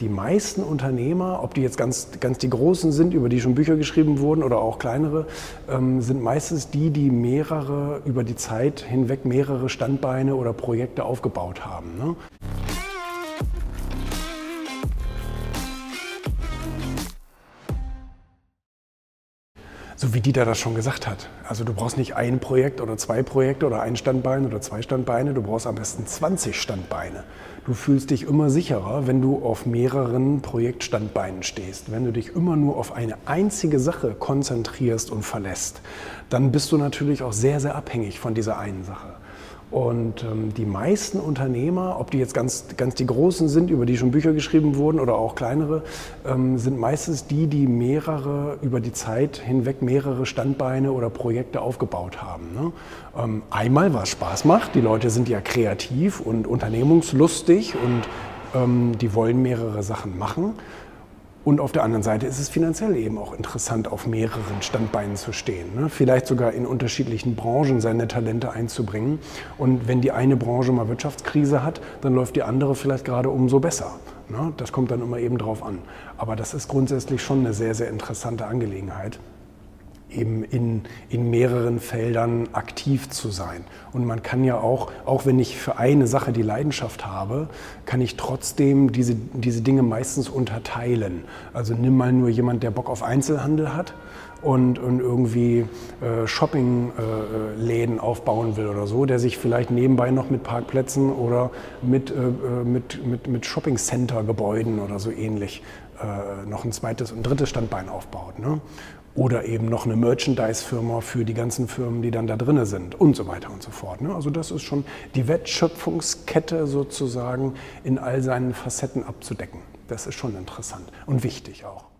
Die meisten Unternehmer, ob die jetzt ganz, ganz die Großen sind, über die schon Bücher geschrieben wurden oder auch kleinere, ähm, sind meistens die, die mehrere, über die Zeit hinweg mehrere Standbeine oder Projekte aufgebaut haben. Ne? So wie Dieter das schon gesagt hat. Also du brauchst nicht ein Projekt oder zwei Projekte oder ein Standbein oder zwei Standbeine, du brauchst am besten 20 Standbeine. Du fühlst dich immer sicherer, wenn du auf mehreren Projektstandbeinen stehst. Wenn du dich immer nur auf eine einzige Sache konzentrierst und verlässt, dann bist du natürlich auch sehr, sehr abhängig von dieser einen Sache. Und ähm, die meisten Unternehmer, ob die jetzt ganz, ganz die Großen sind, über die schon Bücher geschrieben wurden oder auch kleinere, ähm, sind meistens die, die mehrere, über die Zeit hinweg mehrere Standbeine oder Projekte aufgebaut haben. Ne? Ähm, einmal, was Spaß macht, die Leute sind ja kreativ und unternehmungslustig und ähm, die wollen mehrere Sachen machen. Und auf der anderen Seite ist es finanziell eben auch interessant, auf mehreren Standbeinen zu stehen. Ne? Vielleicht sogar in unterschiedlichen Branchen seine Talente einzubringen. Und wenn die eine Branche mal Wirtschaftskrise hat, dann läuft die andere vielleicht gerade umso besser. Ne? Das kommt dann immer eben drauf an. Aber das ist grundsätzlich schon eine sehr, sehr interessante Angelegenheit eben in, in mehreren Feldern aktiv zu sein. Und man kann ja auch, auch wenn ich für eine Sache die Leidenschaft habe, kann ich trotzdem diese, diese Dinge meistens unterteilen. Also nimm mal nur jemand, der Bock auf Einzelhandel hat und, und irgendwie äh, Shoppingläden äh, aufbauen will oder so, der sich vielleicht nebenbei noch mit Parkplätzen oder mit, äh, äh mit, mit, mit Shoppingcenter-Gebäuden oder so ähnlich äh, noch ein zweites und drittes Standbein aufbaut. Ne? Oder eben noch eine Merchandise-Firma für die ganzen Firmen, die dann da drin sind und so weiter und so fort. Ne? Also das ist schon die Wertschöpfungskette sozusagen in all seinen Facetten abzudecken. Das ist schon interessant und wichtig auch.